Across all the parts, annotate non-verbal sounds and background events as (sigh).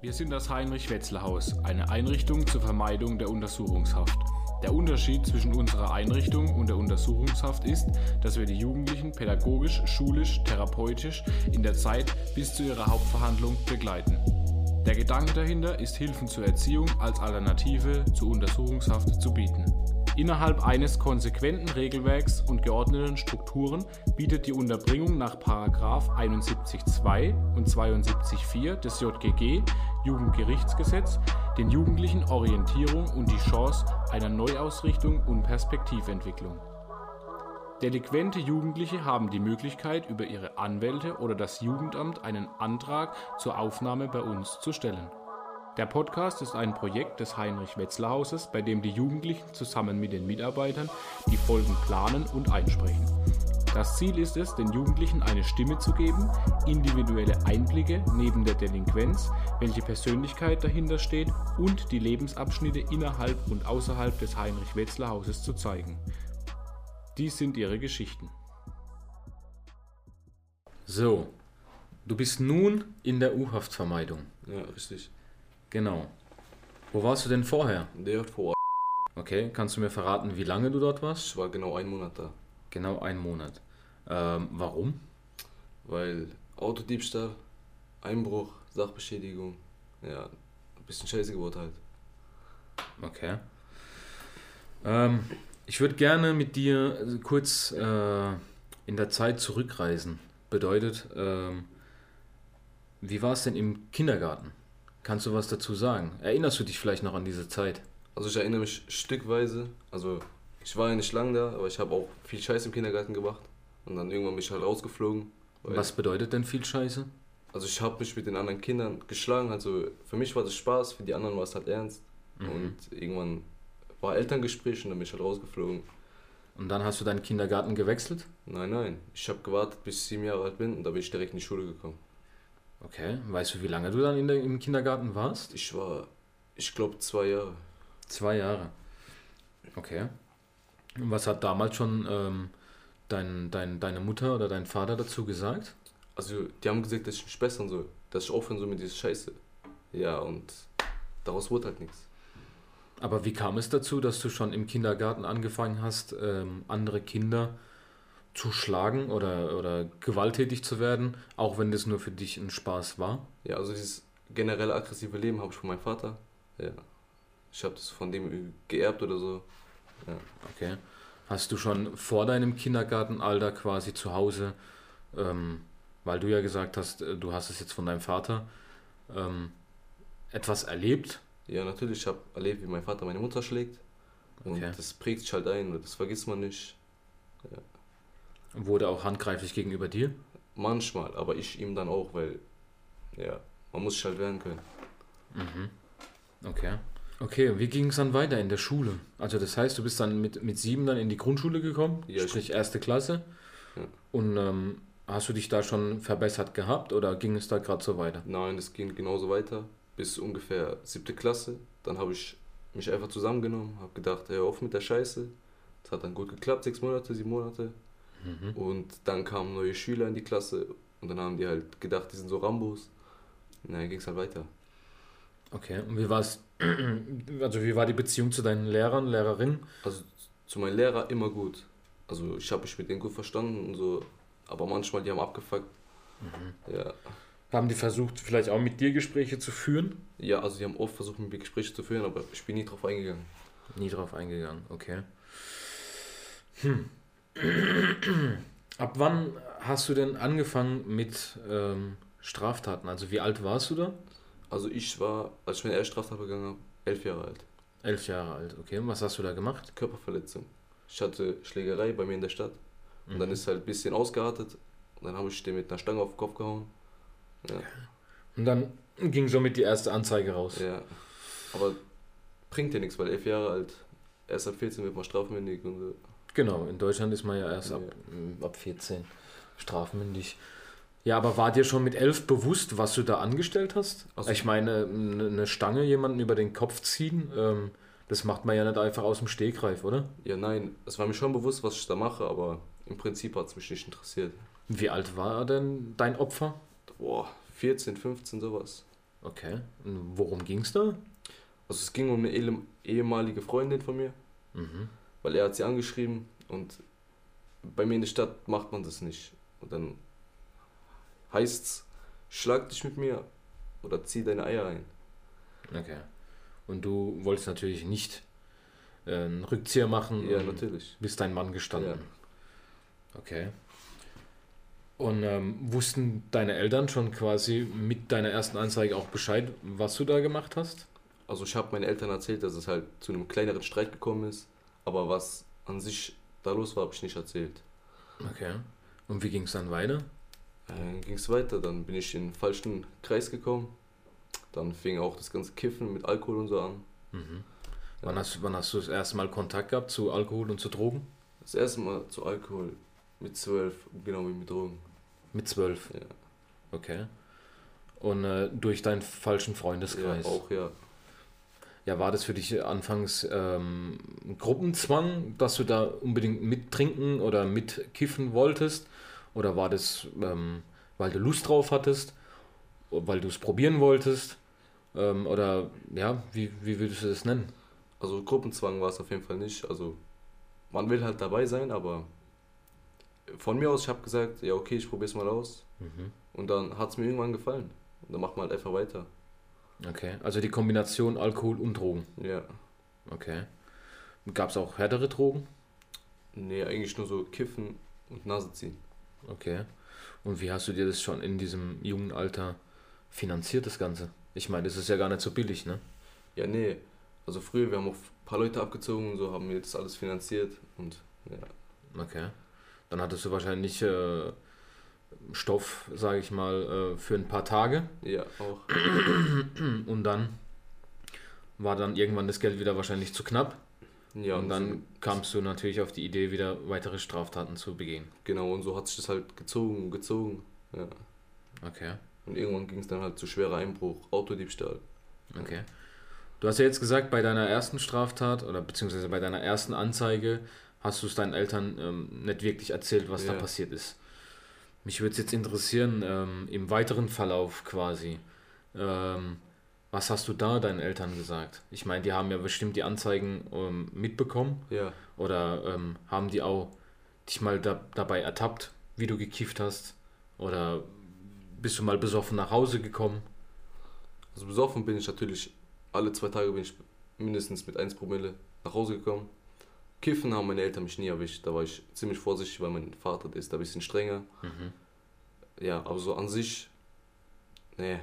Wir sind das Heinrich-Wetzler-Haus, eine Einrichtung zur Vermeidung der Untersuchungshaft. Der Unterschied zwischen unserer Einrichtung und der Untersuchungshaft ist, dass wir die Jugendlichen pädagogisch, schulisch, therapeutisch in der Zeit bis zu ihrer Hauptverhandlung begleiten. Der Gedanke dahinter ist, Hilfen zur Erziehung als Alternative zur Untersuchungshaft zu bieten. Innerhalb eines konsequenten Regelwerks und geordneten Strukturen bietet die Unterbringung nach 71.2 und 72.4 des JGG Jugendgerichtsgesetz den Jugendlichen Orientierung und die Chance einer Neuausrichtung und Perspektiventwicklung. Delinquente Jugendliche haben die Möglichkeit, über ihre Anwälte oder das Jugendamt einen Antrag zur Aufnahme bei uns zu stellen. Der Podcast ist ein Projekt des Heinrich-Wetzler-Hauses, bei dem die Jugendlichen zusammen mit den Mitarbeitern die Folgen planen und einsprechen. Das Ziel ist es, den Jugendlichen eine Stimme zu geben, individuelle Einblicke neben der Delinquenz, welche Persönlichkeit dahinter steht und die Lebensabschnitte innerhalb und außerhalb des Heinrich-Wetzler-Hauses zu zeigen. Dies sind ihre Geschichten. So, du bist nun in der U-Haftvermeidung. Ja, richtig. Genau. Wo warst du denn vorher? Vor Okay, kannst du mir verraten, wie lange du dort warst? Ich war genau einen Monat da. Genau einen Monat. Ähm, warum? Weil Autodiebstahl, Einbruch, Sachbeschädigung, ja, ein bisschen scheiße geworden halt. Okay. Ähm, ich würde gerne mit dir kurz äh, in der Zeit zurückreisen. Bedeutet, ähm, wie war es denn im Kindergarten? Kannst du was dazu sagen? Erinnerst du dich vielleicht noch an diese Zeit? Also ich erinnere mich stückweise, also ich war ja nicht lange da, aber ich habe auch viel Scheiß im Kindergarten gemacht und dann irgendwann bin ich halt rausgeflogen. Was bedeutet denn viel Scheiße? Also ich habe mich mit den anderen Kindern geschlagen, also für mich war das Spaß, für die anderen war es halt ernst. Mhm. Und irgendwann war Elterngespräch und dann bin ich halt rausgeflogen. Und dann hast du deinen Kindergarten gewechselt? Nein, nein, ich habe gewartet, bis ich sieben Jahre alt bin und da bin ich direkt in die Schule gekommen. Okay. Weißt du, wie lange du dann in der, im Kindergarten warst? Ich war, ich glaube, zwei Jahre. Zwei Jahre. Okay. Und was hat damals schon ähm, dein, dein, deine Mutter oder dein Vater dazu gesagt? Also, die haben gesagt, dass ich mich bessern soll, dass ich aufhören soll mit dieser Scheiße. Ja, und daraus wurde halt nichts. Aber wie kam es dazu, dass du schon im Kindergarten angefangen hast, ähm, andere Kinder zu schlagen oder, oder gewalttätig zu werden, auch wenn das nur für dich ein Spaß war? Ja, also dieses generelle aggressive Leben habe ich von meinem Vater. Ja. Ich habe das von dem geerbt oder so. Ja. Okay. Hast du schon vor deinem Kindergartenalter quasi zu Hause, ähm, weil du ja gesagt hast, äh, du hast es jetzt von deinem Vater, ähm, etwas erlebt? Ja, natürlich, ich habe erlebt, wie mein Vater meine Mutter schlägt. Und Okay. das prägt sich halt ein, das vergisst man nicht. Wurde auch handgreiflich gegenüber dir? Manchmal, aber ich ihm dann auch, weil, ja, man muss sich halt wehren können. Mhm. Okay. Okay, und wie ging es dann weiter in der Schule? Also das heißt, du bist dann mit, mit sieben dann in die Grundschule gekommen, Ja, ich- sprich erste Klasse. Ja. Und ähm, hast du dich da schon verbessert gehabt oder ging es da gerade so weiter? Nein, es ging genauso weiter, bis ungefähr siebte Klasse. Dann habe ich mich einfach zusammengenommen, habe gedacht, hör auf mit der Scheiße. Das hat dann gut geklappt, sechs Monate, sieben Monate. Mhm. Und dann kamen neue Schüler in die Klasse und dann haben die halt gedacht, die sind so Rambos. Und dann ging es halt weiter. Okay, und wie war es, (clears throat) also wie war die Beziehung zu deinen Lehrern, Lehrerinnen? Also zu meinem Lehrer immer gut. Also ich habe mich mit denen gut verstanden und so, aber manchmal die haben abgefuckt. Ja. Haben die versucht, vielleicht auch mit dir Gespräche zu führen? ja, also die haben oft versucht, mit mir Gespräche zu führen, aber ich bin nie drauf eingegangen. Nie drauf eingegangen, okay. Hm. (clears throat) Ab wann hast du denn angefangen mit ähm, Straftaten? Also wie alt warst du da? Also ich war, als ich meine erste Straftat begangen habe, elf Jahre alt. Elf Jahre alt, okay. Und was hast du da gemacht? Körperverletzung. Ich hatte Schlägerei bei mir in der Stadt und dann ist halt ein bisschen ausgeartet und dann habe ich den mit einer Stange auf den Kopf gehauen. Ja, Und dann ging somit die erste Anzeige raus. ja. aber bringt ja nichts, weil elf Jahre alt, erst ab 14 wird man strafmündig und so. Genau, in Deutschland ist man ja erst ab, ab 14 strafmündig. Ja, aber war dir schon mit elf bewusst, was du da angestellt hast? Also- ich meine, eine Stange jemanden über den Kopf ziehen, ähm, das macht man ja nicht einfach aus dem Stegreif, oder? Ja, nein, es war mir schon bewusst, was ich da mache, aber im Prinzip hat es mich nicht interessiert. Wie alt war denn dein Opfer? Boah, 14, 15, sowas. Okay. Und worum ging es da? Also es ging um eine ehem- ehemalige Freundin von mir, Mhm. Weil er hat sie angeschrieben und bei mir in der Stadt macht man das nicht. Und dann heißt's, schlag dich mit mir oder zieh deine Eier ein. Okay. Und du wolltest natürlich nicht äh, einen Rückzieher machen. Ja, natürlich. Bist dein Mann gestanden. Ja. Okay. Und ähm, wussten deine Eltern schon quasi mit deiner ersten Anzeige auch Bescheid, was du da gemacht hast? Also ich habe meinen Eltern erzählt, dass es halt zu einem kleineren Streit gekommen ist, aber was an sich da los war, habe ich nicht erzählt. Okay. Und wie ging es dann weiter? Äh, Dann ging es weiter, dann bin ich in den falschen Kreis gekommen. Dann fing auch das ganze Kiffen mit Alkohol und so an. Mhm. Wann, hast, wann hast du das erste Mal Kontakt gehabt zu Alkohol und zu Drogen? Das erste Mal zu Alkohol mit zwölf, genau wie mit Drogen. Mit zwölf. Ja. Okay. Und äh, durch deinen falschen Ja, Freundeskreis. auch ja. Ja, war das für dich anfangs ähm, ein Gruppenzwang, dass du da unbedingt mittrinken oder mitkiffen wolltest? Oder war das, ähm, weil du Lust drauf hattest, weil du es probieren wolltest? Ähm, oder ja, wie, wie würdest du das nennen? Also Gruppenzwang war es auf jeden Fall nicht. Also man will halt dabei sein, aber von mir aus, ich habe gesagt, ja okay, ich probiere es mal aus. Mhm. Und dann hat es mir irgendwann gefallen. Und dann macht man halt einfach weiter. Okay, also die Kombination Alkohol und Drogen. Ja. Okay. Gab es auch härtere Drogen? Nee, eigentlich nur so kiffen und Nase ziehen. Okay. Und wie hast du dir das schon in diesem jungen Alter finanziert, das Ganze? Ich meine, das ist ja gar nicht so billig, ne? Ja, nee. Also früher, wir haben auch ein paar Leute abgezogen und so, haben wir das alles finanziert. Und ja, Okay. Dann hattest du wahrscheinlich äh, Stoff, sage ich mal, äh, für ein paar Tage. ja auch. (clears throat) Und dann war dann irgendwann das Geld wieder wahrscheinlich zu knapp. Ja, und dann so, kamst du natürlich auf die Idee, wieder weitere Straftaten zu begehen. Genau, und so hat sich das halt gezogen und gezogen. Ja. Okay. Und irgendwann ging es dann halt zu schwerer Einbruch, Autodiebstahl. Okay. Du hast ja jetzt gesagt, bei deiner ersten Straftat oder beziehungsweise bei deiner ersten Anzeige hast du es deinen Eltern ähm, nicht wirklich erzählt, was da Ja. passiert ist. Mich würde es jetzt interessieren, ähm, im weiteren Verlauf quasi, ähm, was hast du da deinen Eltern gesagt? Ich meine, die haben ja bestimmt die Anzeigen ähm, mitbekommen Ja, oder ähm, haben die auch dich mal da, dabei ertappt, wie du gekifft hast? Oder bist du mal besoffen nach Hause gekommen? also besoffen bin ich natürlich, alle zwei Tage bin ich mindestens mit 1 Promille nach Hause gekommen. Kiffen haben meine Eltern mich nie erwischt, da war ich ziemlich vorsichtig, weil mein Vater ist da ein bisschen strenger. Mhm. Ja, aber so an sich, nee.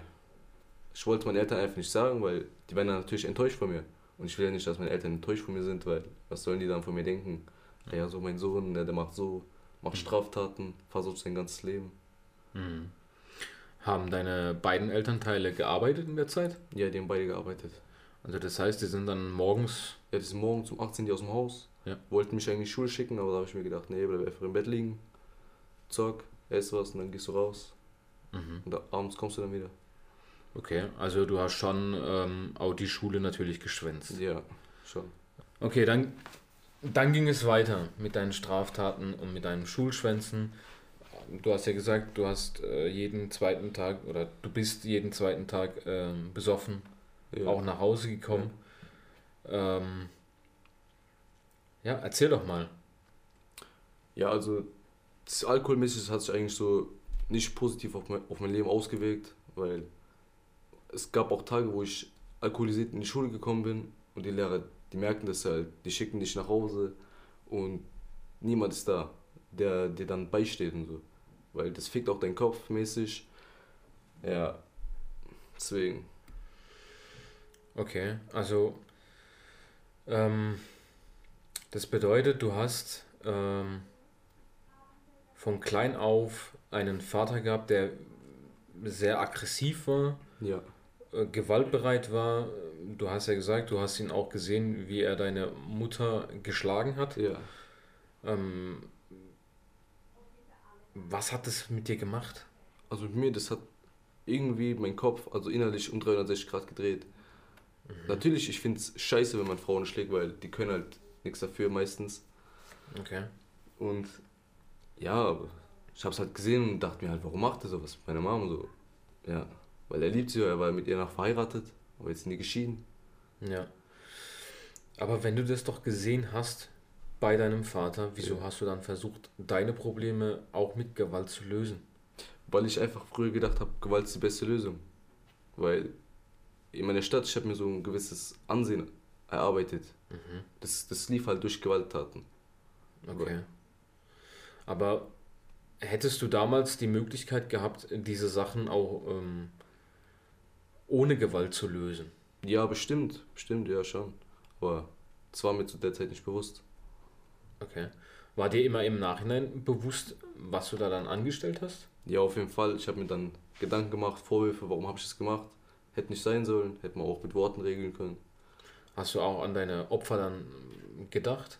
Ich wollte meinen Eltern einfach nicht sagen, weil die werden dann natürlich enttäuscht von mir. Und ich will ja nicht, dass meine Eltern enttäuscht von mir sind, weil was sollen die dann von mir denken? Ja, so mein Sohn, der, der macht so, macht Straftaten, versucht sein ganzes Leben. Mhm. Haben deine beiden Elternteile gearbeitet in der Zeit? Ja, die haben beide gearbeitet. Also das heißt, die sind dann morgens. Ja, die sind morgen zum 18. aus dem Haus. Ja. Wollten mich eigentlich in die Schule schicken, aber da habe ich mir gedacht, nee, bleib einfach im Bett liegen. Zock, ess was und dann gehst du raus. Mhm. Und abends kommst du dann wieder. Okay, also du hast schon ähm, auch die Schule natürlich geschwänzt. Ja, schon. Okay, dann, dann ging es weiter mit deinen Straftaten und mit deinen Schulschwänzen. Du hast ja gesagt, du hast äh, jeden zweiten Tag oder du bist jeden zweiten Tag ähm, besoffen Ja. auch nach Hause gekommen. Ähm, ja, erzähl doch mal. Ja, also das Alkoholmäßig hat sich eigentlich so nicht positiv auf mein, auf mein Leben ausgewirkt, weil es gab auch Tage, wo ich alkoholisiert in die Schule gekommen bin und die Lehrer, die merken das halt, die schicken dich nach Hause und niemand ist da, der dir dann beisteht und so. Weil das fickt auch deinen Kopf mäßig. Ja, deswegen. Okay, also ähm, das bedeutet, du hast ähm, von klein auf einen Vater gehabt, der sehr aggressiv war, Ja, äh, gewaltbereit war. Du hast ja gesagt, du hast ihn auch gesehen, wie er deine Mutter geschlagen hat. ja. Ähm, was hat das mit dir gemacht? Also mit mir, das hat irgendwie mein Kopf, also innerlich um 360 Grad gedreht. Natürlich, ich finde es scheiße, wenn man Frauen schlägt, weil die können halt nichts dafür meistens. Okay. Und ja, ich habe es halt gesehen und dachte mir halt, warum macht er sowas mit meiner Mama so? Ja, Weil er liebt sie, er war mit ihr noch verheiratet, aber jetzt nie geschieden. Ja. Aber wenn du das doch gesehen hast bei deinem Vater, wieso hast du dann versucht, deine Probleme auch mit Gewalt zu lösen? Weil ich einfach früher gedacht habe, Gewalt ist die beste Lösung. Weil in meiner Stadt, ich habe mir so ein gewisses Ansehen erarbeitet. Das, das lief halt durch Gewalttaten. Okay. Aber hättest du damals die Möglichkeit gehabt, diese Sachen auch ähm, ohne Gewalt zu lösen? Ja, bestimmt, bestimmt, ja schon. Aber das war mir zu der Zeit nicht bewusst. Okay. War dir immer im Nachhinein bewusst, was du da dann angestellt hast? Ja, auf jeden Fall. Ich habe mir dann Gedanken gemacht, Vorwürfe, warum habe ich das gemacht. Hätte nicht sein sollen, hätte man auch mit Worten regeln können. Hast du auch an deine Opfer dann gedacht?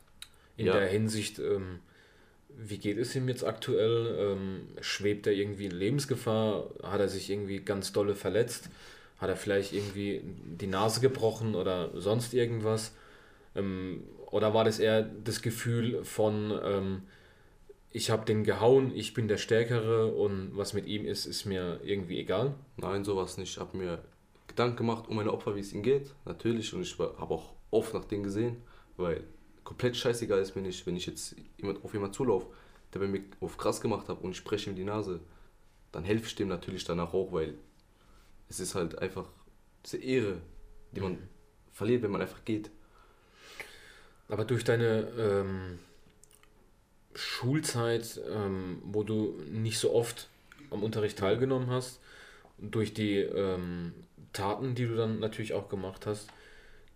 In Ja. der Hinsicht, ähm, wie geht es ihm jetzt aktuell? Ähm, schwebt er irgendwie in Lebensgefahr? Hat er sich irgendwie ganz dolle verletzt? Hat er vielleicht irgendwie die Nase gebrochen oder sonst irgendwas? Ähm, oder war das eher das Gefühl von, ähm, ich habe den gehauen, ich bin der Stärkere und was mit ihm ist, ist mir irgendwie egal? Nein, sowas nicht. Ich habe mir Gedanken gemacht um meine Opfer, wie es ihnen geht. Natürlich. Und ich habe auch oft nach denen gesehen, weil komplett scheißegal ist mir nicht, wenn ich jetzt jemand, auf jemanden zulaufe, der bei mir auf krass gemacht hat und ich spreche ihm die Nase, dann helfe ich dem natürlich danach auch, weil es ist halt einfach diese Ehre, die man verliert, wenn man einfach geht. Aber durch deine ähm, Schulzeit, ähm, wo du nicht so oft am Unterricht teilgenommen hast, und durch die ähm, Taten, die du dann natürlich auch gemacht hast,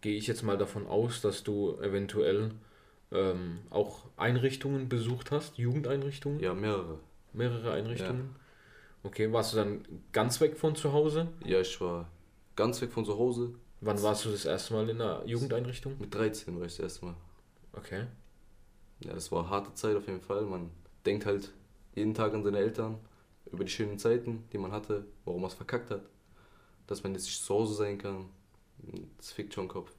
gehe ich jetzt mal davon aus, dass du eventuell ähm, auch Einrichtungen besucht hast, Jugendeinrichtungen, Ja, mehrere. mehrere Einrichtungen. Okay, warst du dann ganz weg von zu Hause? Ja, ich war ganz weg von zu Hause. Wann warst du das erste Mal in einer Jugendeinrichtung? Mit 13 war ich das erste Mal. Okay. Ja, das war eine harte Zeit auf jeden Fall. Man denkt halt jeden Tag an seine Eltern, über die schönen Zeiten, die man hatte, warum man es verkackt hat. Dass man jetzt nicht zu Hause sein kann. Das fickt schon Kopf.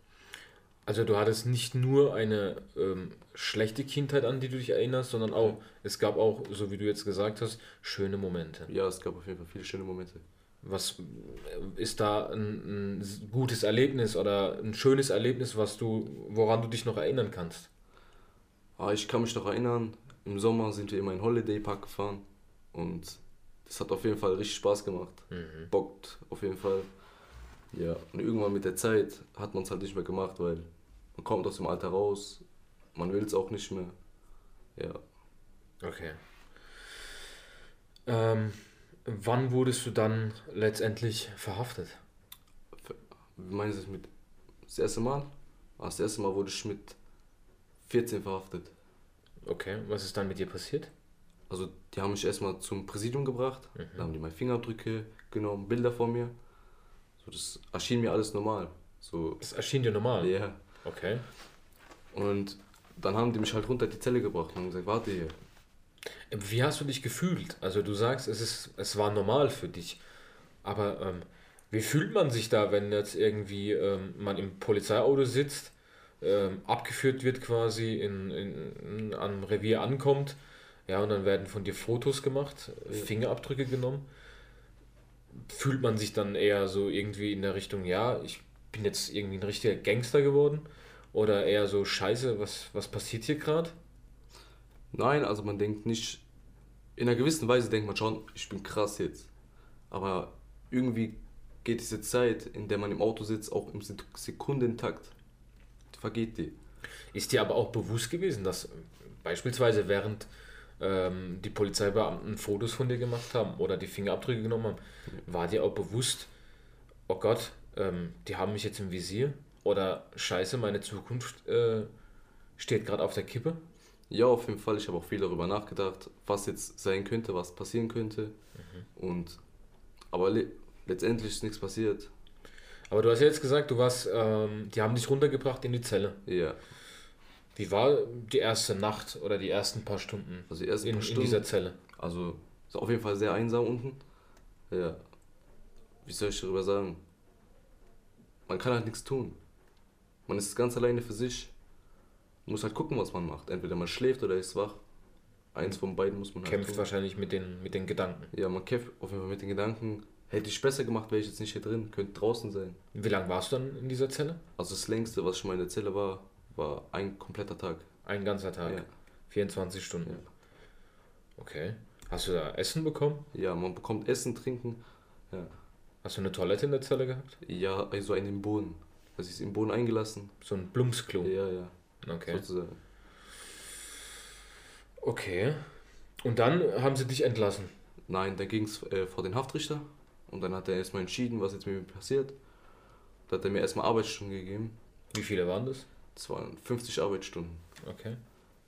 Also du hattest nicht nur eine ähm, schlechte Kindheit, an die du dich erinnerst, sondern auch, es gab auch, so wie du jetzt gesagt hast, schöne Momente. Ja, es gab auf jeden Fall viele schöne Momente. Was äh, ist da ein, ein gutes Erlebnis oder ein schönes Erlebnis, was du, woran du dich noch erinnern kannst? Aber ich kann mich noch erinnern, im Sommer sind wir immer in den Holiday Park gefahren und das hat auf jeden Fall richtig Spaß gemacht. Bockt auf jeden Fall. Ja, und irgendwann mit der Zeit hat man es halt nicht mehr gemacht, weil man kommt aus dem Alter raus, man will es auch nicht mehr. Ja, Okay. Ähm, wann wurdest du dann letztendlich verhaftet? wie meinen Sie das mit das erste Mal? Ah, Das erste Mal wurde ich mit 14 verhaftet. Okay, was ist dann mit dir passiert? Also die haben mich erstmal zum Präsidium gebracht, da haben die meine Fingerabdrücke genommen, Bilder von mir. So, das erschien mir alles normal. So, Das erschien dir normal. ja. Okay. Und dann haben die mich halt runter in die Zelle gebracht und haben gesagt, warte hier. Wie hast du dich gefühlt? Also du sagst, es, ist, es war normal für dich. Aber ähm, wie fühlt man sich da, wenn jetzt irgendwie ähm, man im Polizeiauto sitzt, ähm, abgeführt wird quasi, in, in, in, am Revier ankommt, ja, und dann werden von dir Fotos gemacht, Fingerabdrücke genommen. Fühlt man sich dann eher so irgendwie in der Richtung, ja, ich bin jetzt irgendwie ein richtiger Gangster geworden? Oder eher so, scheiße, was, was passiert hier gerade? Nein, also man denkt nicht, in einer gewissen Weise denkt man schon, ich bin krass jetzt. Aber irgendwie geht diese Zeit, in der man im Auto sitzt, auch im Sek- Sekundentakt. Vergeht die. Ist dir aber auch bewusst gewesen, dass beispielsweise während ähm, die Polizeibeamten Fotos von dir gemacht haben oder die Fingerabdrücke genommen haben, war dir auch bewusst, oh Gott, ähm, die haben mich jetzt im Visier oder scheiße, meine Zukunft äh, steht gerade auf der Kippe? Ja, auf jeden Fall. Ich habe auch viel darüber nachgedacht, was jetzt sein könnte, was passieren könnte. Und aber le letztendlich ist nichts passiert. Aber du hast ja jetzt gesagt, du warst, ähm, die haben dich runtergebracht in die Zelle. Ja, Wie war die erste Nacht oder die ersten paar Stunden also die ersten in, paar in Stunden. dieser Zelle? Also ist auf jeden Fall sehr einsam unten. Ja. Wie soll ich darüber sagen? Man kann halt nichts tun. Man ist ganz alleine für sich. Man muss halt gucken, was man macht. Entweder man schläft oder ist wach. Eins von beiden muss man halt Kämpft tun. wahrscheinlich mit den, mit den Gedanken. Ja, man kämpft auf jeden Fall mit den Gedanken. Hätte ich besser gemacht, wäre ich jetzt nicht hier drin, könnte draußen sein. Wie lange warst du dann in dieser Zelle? Also das längste, was schon mal in der Zelle war, war ein kompletter Tag. Ein ganzer Tag. Ja. 24 Stunden. Ja. Okay. Hast du da Essen bekommen? Ja, man bekommt Essen, Trinken. Ja, Hast du eine Toilette in der Zelle gehabt? ja also einen im Boden. Also ist im Boden eingelassen. So ein Blumsklo. Ja, ja, Okay. sozusagen. Okay. Und dann haben sie dich entlassen. Nein, dann ging es äh, vor den Haftrichter und dann hat er erstmal entschieden, was jetzt mit mir passiert. Da hat er mir erstmal Arbeitsstunden gegeben. Wie viele waren das? Das waren 50 Arbeitsstunden. Okay.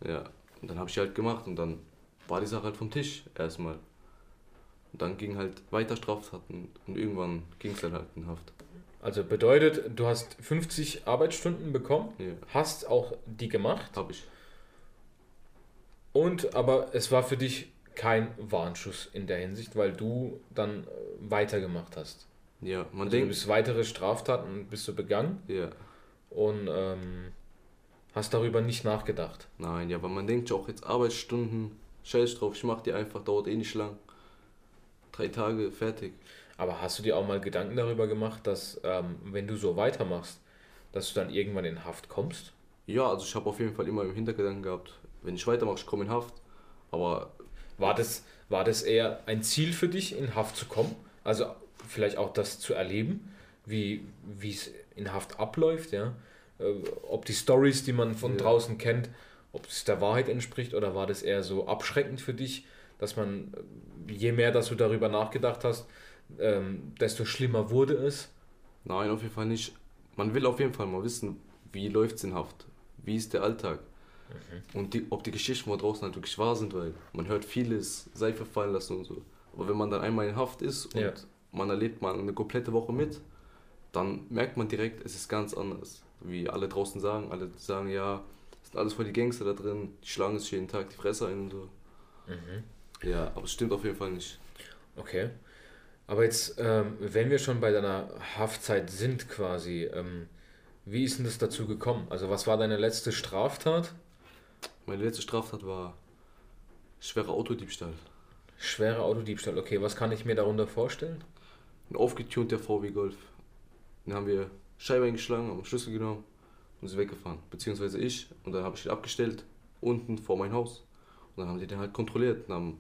Ja, und dann habe ich die halt gemacht und dann war die Sache halt vom Tisch erstmal. Und dann ging halt weiter Straftaten und irgendwann ging es dann halt in Haft. Also bedeutet, du hast 50 Arbeitsstunden bekommen, Ja, hast auch die gemacht habe ich. und aber es war für dich kein Warnschuss in der Hinsicht, weil du dann äh, weitergemacht hast. Ja, man Also du denkt. bist weitere Straftaten bist du begangen Ja, und ähm, hast darüber nicht nachgedacht. nein, ja, weil man denkt ja auch jetzt Arbeitsstunden, scheiß drauf, ich mach die einfach, dauert eh nicht lang. Drei Tage, fertig. Aber hast du dir auch mal Gedanken darüber gemacht, dass ähm, wenn du so weitermachst, dass du dann irgendwann in Haft kommst? Ja, also ich habe auf jeden Fall immer im Hintergedanken gehabt, wenn ich weitermache, ich komme in Haft. Aber War das, war das eher ein Ziel für dich, in Haft zu kommen? Also vielleicht auch das zu erleben, wie wie es in Haft abläuft, ja? Äh, Ob die Stories, die man von Ja. draußen kennt, ob es der Wahrheit entspricht oder war das eher so abschreckend für dich, dass man, äh, je mehr, dass du darüber nachgedacht hast, ähm, desto schlimmer wurde es? nein, auf jeden Fall nicht. Man will auf jeden Fall mal wissen, wie läuft es in Haft? Wie ist der Alltag? Und die, ob die Geschichten von draußen halt wirklich wahr sind, weil man hört vieles, Seife fallen lassen und so. Aber wenn man dann einmal in Haft ist und Ja. man erlebt mal eine komplette Woche mit, dann merkt man direkt, es ist ganz anders. Wie alle draußen sagen, alle sagen, ja, es sind alles voll die Gangster da drin, die schlagen sich jeden Tag die Fresse ein und so. Ja, aber es stimmt auf jeden Fall nicht. Okay. Aber jetzt, ähm, wenn wir schon bei deiner Haftzeit sind quasi, ähm, wie ist denn das dazu gekommen? Also was war deine letzte Straftat? Meine letzte Straftat war schwerer Autodiebstahl. Schwerer Autodiebstahl. Okay, was kann ich mir darunter vorstellen? Ein aufgetunter VW Golf. Den haben wir Scheibe eingeschlagen, haben Schlüssel genommen und sind weggefahren. Beziehungsweise ich. Und dann habe ich ihn abgestellt, unten vor mein Haus. Und dann haben die den halt kontrolliert und haben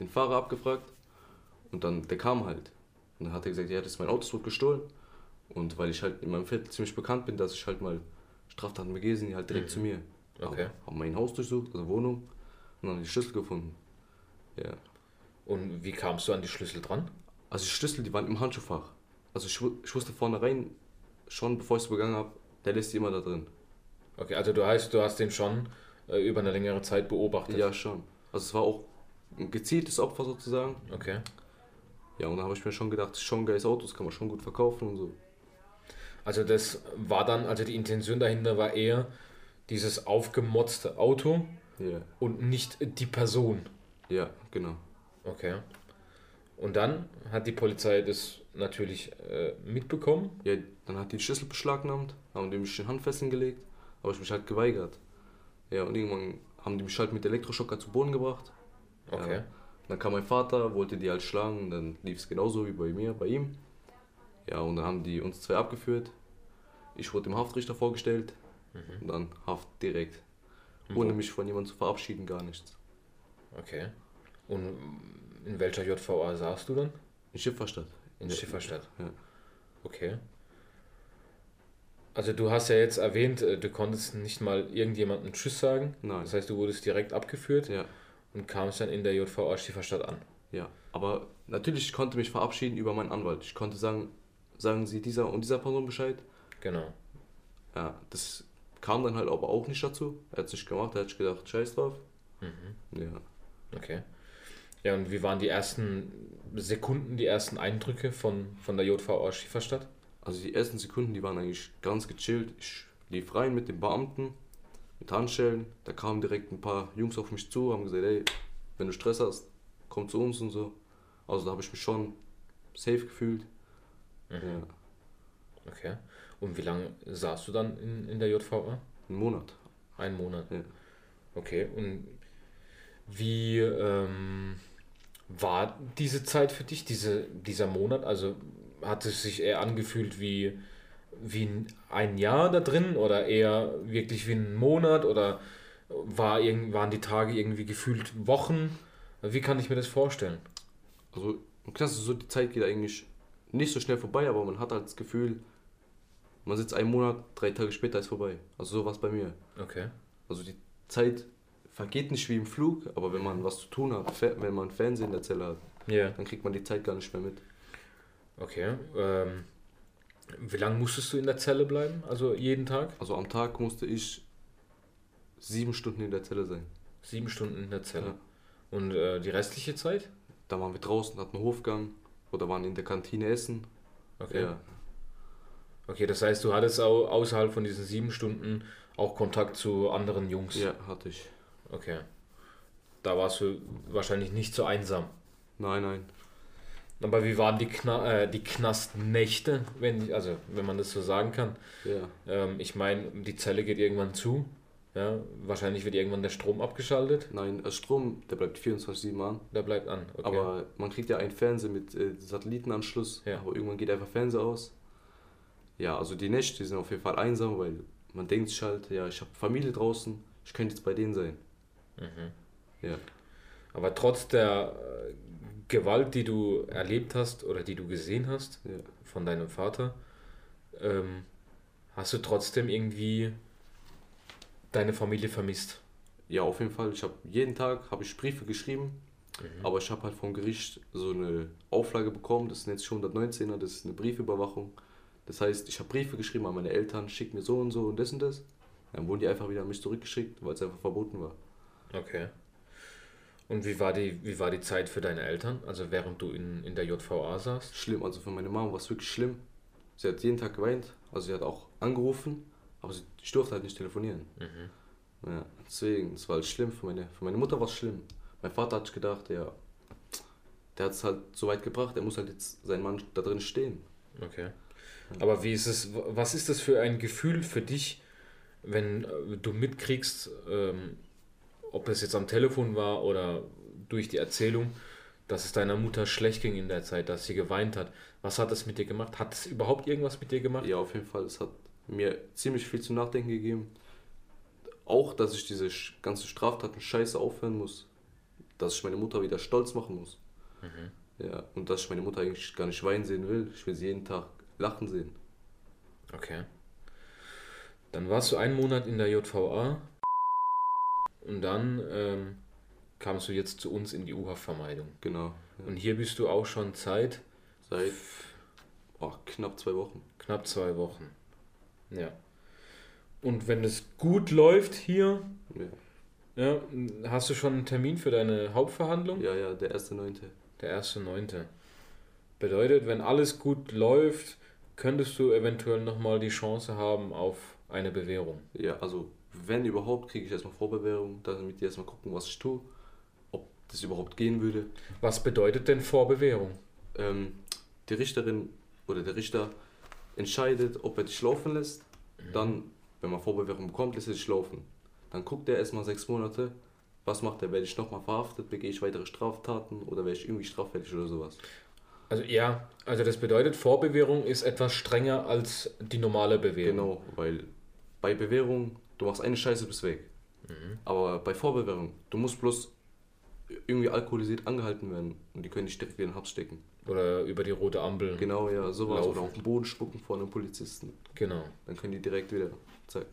den Fahrer abgefragt. Und dann, der kam halt. Und dann hat er gesagt, ja, das ist mein Auto, es wurde gestohlen. Und weil ich halt in meinem Viertel ziemlich bekannt bin, dass ich halt mal Straftaten begehe, sind die halt direkt Mhm. zu mir. Okay. Haben, haben mein Haus durchsucht, also Wohnung. Und dann haben die Schlüssel gefunden. Ja. Und wie kamst du an die Schlüssel dran? Also die Schlüssel, die waren im Handschuhfach. Also ich, ich wusste vornherein, schon bevor ich es begangen habe, der lässt immer da drin. Okay, also du heißt, du hast den schon äh, über eine längere Zeit beobachtet. Ja, schon. Also es war auch ein gezieltes Opfer sozusagen. Okay. Ja, und da habe ich mir schon gedacht, schon ein geiles Auto, das kann man schon gut verkaufen und so. Also das war dann, also die Intention dahinter war eher dieses aufgemotzte Auto Ja, und nicht die Person. ja, genau. Okay. Und dann hat die Polizei das natürlich äh, mitbekommen. Ja, dann hat die Schlüssel beschlagnahmt, haben die mich in Handfesseln gelegt, aber ich mich halt geweigert. Ja, und irgendwann haben die mich halt mit Elektroschocker zu Boden gebracht. Okay. Ja. Dann kam mein Vater, wollte die halt schlagen, dann lief es genauso wie bei mir, bei ihm. Ja, und dann haben die uns zwei abgeführt. Ich wurde dem Haftrichter vorgestellt und dann Haft direkt. Ohne mich von jemandem zu verabschieden, gar nichts. Okay. Und in welcher JVA saßt du dann? In Schifferstadt. In Ja. Schifferstadt. Ja. Okay. Also du hast ja jetzt erwähnt, äh, du konntest nicht mal irgendjemandem Tschüss sagen. Nein. Das heißt, du wurdest direkt abgeführt Ja, und kamst dann in der JVA Schifferstadt an. ja. Aber natürlich, ich konnte mich verabschieden über meinen Anwalt. Ich konnte sagen, sagen Sie dieser und dieser Person Bescheid. Genau. Ja, das kam dann halt aber auch nicht dazu. Er hat es nicht gemacht, er hat sich gedacht, scheiß drauf. Mhm. Ja. Okay. Ja, und wie waren die ersten Sekunden, die ersten Eindrücke von, von der JVA Schifferstadt? Also die ersten Sekunden, die waren eigentlich ganz gechillt. Ich lief rein mit den Beamten, mit Handschellen. Da kamen direkt ein paar Jungs auf mich zu, haben gesagt, ey, wenn du Stress hast, komm zu uns und so. Also da habe ich mich schon safe gefühlt. Ja, Okay. Und wie lange saßt du dann in, in der JVA? einen Monat. Einen Monat. Ja. Okay. Und wie ähm, war diese Zeit für dich, diese, dieser Monat, also hat es sich eher angefühlt wie, wie ein Jahr da drin oder eher wirklich wie ein Monat oder war waren die Tage irgendwie gefühlt Wochen? Wie kann ich mir das vorstellen? Also ist so, die Zeit geht eigentlich nicht so schnell vorbei, aber man hat halt das Gefühl, man sitzt einen Monat, drei Tage später ist vorbei. Also so war es bei mir. Okay. Also die Zeit vergeht nicht wie im Flug, aber wenn man was zu tun hat, wenn man Fernsehen in der Zelle hat, Ja. dann kriegt man die Zeit gar nicht mehr mit. Okay. Ähm, wie lange musstest du in der Zelle bleiben? Also jeden Tag? Also am Tag musste ich sieben Stunden in der Zelle sein. Sieben Stunden in der Zelle. Ja. Und äh, die restliche Zeit? Da waren wir draußen, hatten einen Hofgang oder waren in der Kantine essen. Okay. Ja, Okay, das heißt, du hattest au außerhalb von diesen sieben Stunden auch Kontakt zu anderen Jungs. ja, hatte ich. Okay. Da warst du wahrscheinlich nicht so einsam. Nein, nein. Aber wie waren die, Kna äh, die Knastnächte, wenn ich, also wenn man das so sagen kann? Ja. Ähm, ich meine, die Zelle geht irgendwann zu. Ja, wahrscheinlich wird irgendwann der Strom abgeschaltet. Nein, der Strom, der bleibt 24-7 an. Der bleibt an. Okay. Aber man kriegt ja einen Fernseher mit äh, Satellitenanschluss, Ja. aber irgendwann geht einfach Fernseher aus. Ja, also die Nächte die sind auf jeden Fall einsam, weil man denkt sich halt, ja, ich habe Familie draußen, ich könnte jetzt bei denen sein. Mhm. Ja. Aber trotz der äh, Gewalt, die du erlebt hast oder die du gesehen hast Ja. von deinem Vater, ähm, hast du trotzdem irgendwie deine Familie vermisst. Ja, auf jeden Fall. Ich habe jeden Tag habe ich Briefe geschrieben, aber ich habe halt vom Gericht so eine Auflage bekommen, das sind jetzt schon 119er, das ist eine Briefüberwachung. Das heißt, ich habe Briefe geschrieben an meine Eltern, schick mir so und so und das und das. Dann wurden die einfach wieder an mich zurückgeschickt, weil es einfach verboten war. Okay. Und wie war die, wie war die Zeit für deine Eltern? Also während du in, in der JVA saßt? Schlimm, also für meine Mama war es wirklich schlimm. Sie hat jeden Tag geweint, also sie hat auch angerufen, aber sie, ich durfte halt nicht telefonieren. Ja, deswegen, es war halt schlimm. Für meine, für meine Mutter war es schlimm. Mein Vater hat gedacht, ja, der hat es halt so weit gebracht, er muss halt jetzt sein Mann da drin stehen. Okay. Aber wie ist es, was ist das für ein Gefühl für dich, wenn äh, du mitkriegst, ähm, ob es jetzt am Telefon war oder durch die Erzählung, dass es deiner Mutter schlecht ging in der Zeit, dass sie geweint hat. Was hat das mit dir gemacht? Hat es überhaupt irgendwas mit dir gemacht? Ja, auf jeden Fall, es hat mir ziemlich viel zu nachdenken gegeben. Auch, dass ich diese ganze Straftaten scheiße aufhören muss. Dass ich meine Mutter wieder stolz machen muss. Ja, und dass ich meine Mutter eigentlich gar nicht weinen sehen will. Ich will sie jeden Tag lachen sehen. Okay. Dann warst du einen Monat in der JVA und dann ähm, kamst du jetzt zu uns in die U-Haft-Vermeidung. Genau. Und hier bist du auch schon seit Seit oh, knapp zwei Wochen. knapp zwei Wochen. Ja. Und wenn es gut läuft hier, Ja, ja, hast du schon einen Termin für deine Hauptverhandlung? ja, ja der erste Neunte. Der erste Neunte. Bedeutet, wenn alles gut läuft, könntest du eventuell nochmal die Chance haben auf eine Bewährung. Ja, also wenn überhaupt, kriege ich erstmal Vorbewährung, dann mit dir erstmal gucken, was ich tue, ob das überhaupt gehen würde. Was bedeutet denn Vorbewährung? Ähm, die Richterin oder der Richter entscheidet, ob er dich laufen lässt. Dann, wenn man Vorbewährung bekommt, lässt er dich laufen. Dann guckt er erstmal sechs Monate, was macht er, werde ich nochmal verhaftet, begehe ich weitere Straftaten oder werde ich irgendwie straffällig oder sowas. Also ja, also das bedeutet, Vorbewährung ist etwas strenger als die normale Bewährung. Genau, weil bei Bewährung, du machst eine Scheiße, bist weg. Aber bei Vorbewährung, du musst bloß irgendwie alkoholisiert angehalten werden und die können dich direkt wieder in den Haps stecken. Oder über die rote Ampel. Genau, ja, sowas. Laufen. Oder auf den Boden spucken vor einem Polizisten. Genau. Dann können die direkt wieder. Zack.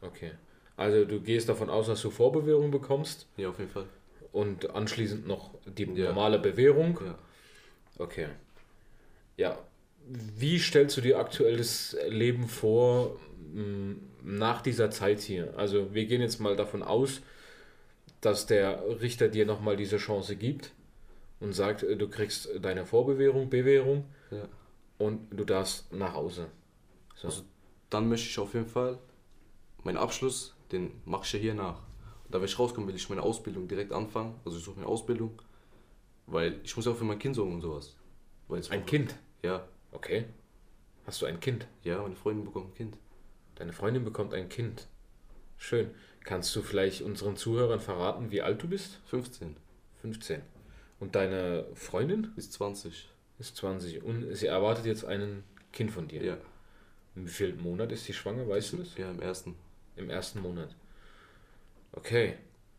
Okay. Also du gehst davon aus, dass du Vorbewährung bekommst Ja, auf jeden Fall. und anschließend noch die Ja. normale Bewährung. Ja. Okay. Ja. Wie stellst du dir aktuell das Leben vor m, nach dieser Zeit hier? Also wir gehen jetzt mal davon aus, dass der Richter dir nochmal diese Chance gibt und sagt, äh, du kriegst deine Vorbewährung, Bewährung ja. und du darfst nach Hause. So. Also- Dann möchte ich auf jeden Fall meinen Abschluss, den mache ich ja hier nach. Und da, wenn ich rauskomme, will ich meine Ausbildung direkt anfangen. Also ich suche eine Ausbildung. Weil ich muss ja auch für mein Kind sorgen und sowas. Weil ein Kind. Ja, Okay. Hast du ein Kind? ja, meine Freundin bekommt ein Kind. Deine Freundin bekommt ein Kind. Schön. Kannst du vielleicht unseren Zuhörern verraten, wie alt du bist? 15. 15. Und deine Freundin Ist 20. ist 20 und sie erwartet jetzt ein Kind von dir. Ja. Im wievielten Monat ist sie schwanger, weißt du das? Ja, im ersten. Im ersten Monat. Okay.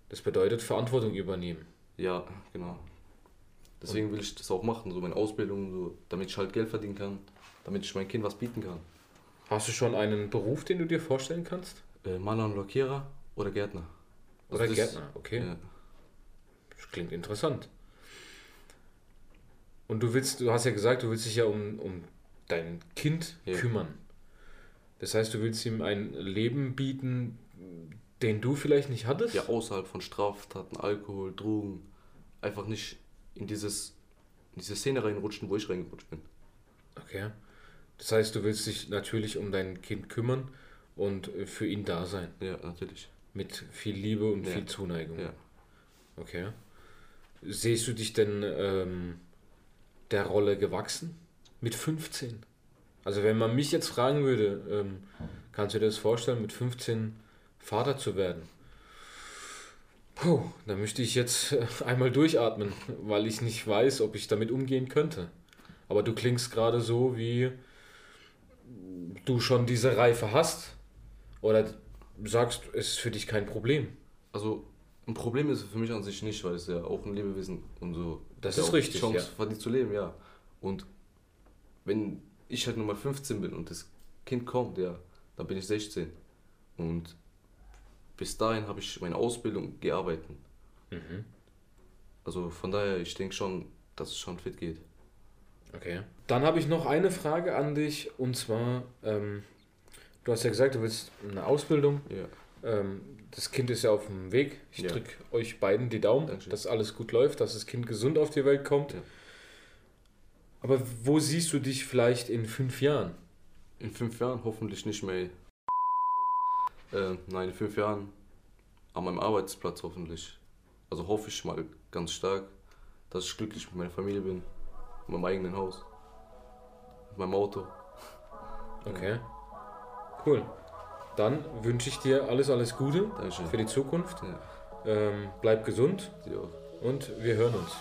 Das bedeutet Verantwortung übernehmen. Ja, genau. Deswegen will ich das auch machen, so meine Ausbildung, so, damit ich halt Geld verdienen kann, damit ich meinem Kind was bieten kann. Hast du schon einen Beruf, den du dir vorstellen kannst? Äh, Maler und Lackierer oder Gärtner. Oder Also das- Gärtner, okay. Ja. Das klingt interessant. Und du willst, du hast ja gesagt, du willst dich ja um, um dein Kind Ja. kümmern. Das heißt, du willst ihm ein Leben bieten, den du vielleicht nicht hattest? ja, außerhalb von Straftaten, Alkohol, Drogen, einfach nicht in dieses in diese Szene reinrutschen, wo ich reingerutscht bin. Okay. Das heißt, du willst dich natürlich um dein Kind kümmern und äh, für ihn da sein. Ja, natürlich. Mit viel Liebe und Ja. viel Zuneigung. Ja. Okay. Siehst du dich denn ähm, der Rolle gewachsen? Mit 15? Also wenn man mich jetzt fragen würde, ähm, kannst du dir das vorstellen, mit 15 Vater zu werden? Puh, da möchte ich jetzt äh, einmal durchatmen, weil ich nicht weiß, ob ich damit umgehen könnte. Aber du klingst gerade so, wie du schon diese Reife hast. Oder sagst, es ist für dich kein Problem. Also ein Problem ist es für mich an sich nicht, weil es ja auch ein Lebewesen und so. Das ist richtig, Chance ja. verdient zu leben, ja. Und wenn ich halt nur mal 15 bin und das Kind kommt, ja, dann bin ich 16. Und bis dahin habe ich meine Ausbildung gearbeitet. Mhm. Also von daher, ich denke schon, dass es schon fit geht. Okay. Dann habe ich noch eine Frage an dich und zwar, ähm, du hast ja gesagt, du willst eine Ausbildung. Ja. Ähm, das Kind ist ja auf dem Weg. Ich Ja. drücke euch beiden die Daumen, Dankeschön. dass alles gut läuft, dass das Kind gesund auf die Welt kommt. Ja. Aber wo siehst du dich vielleicht in fünf Jahren? In fünf Jahren hoffentlich nicht mehr. Äh, nein, in fünf Jahren an meinem Arbeitsplatz hoffentlich. Also hoffe ich mal ganz stark, dass ich glücklich mit meiner Familie bin, mit meinem eigenen Haus, mit meinem Auto. (laughs) Okay. Cool. Dann wünsche ich dir alles, alles Gute Dankeschön. für die Zukunft. Ja, Ähm, bleib gesund auch. und wir hören uns.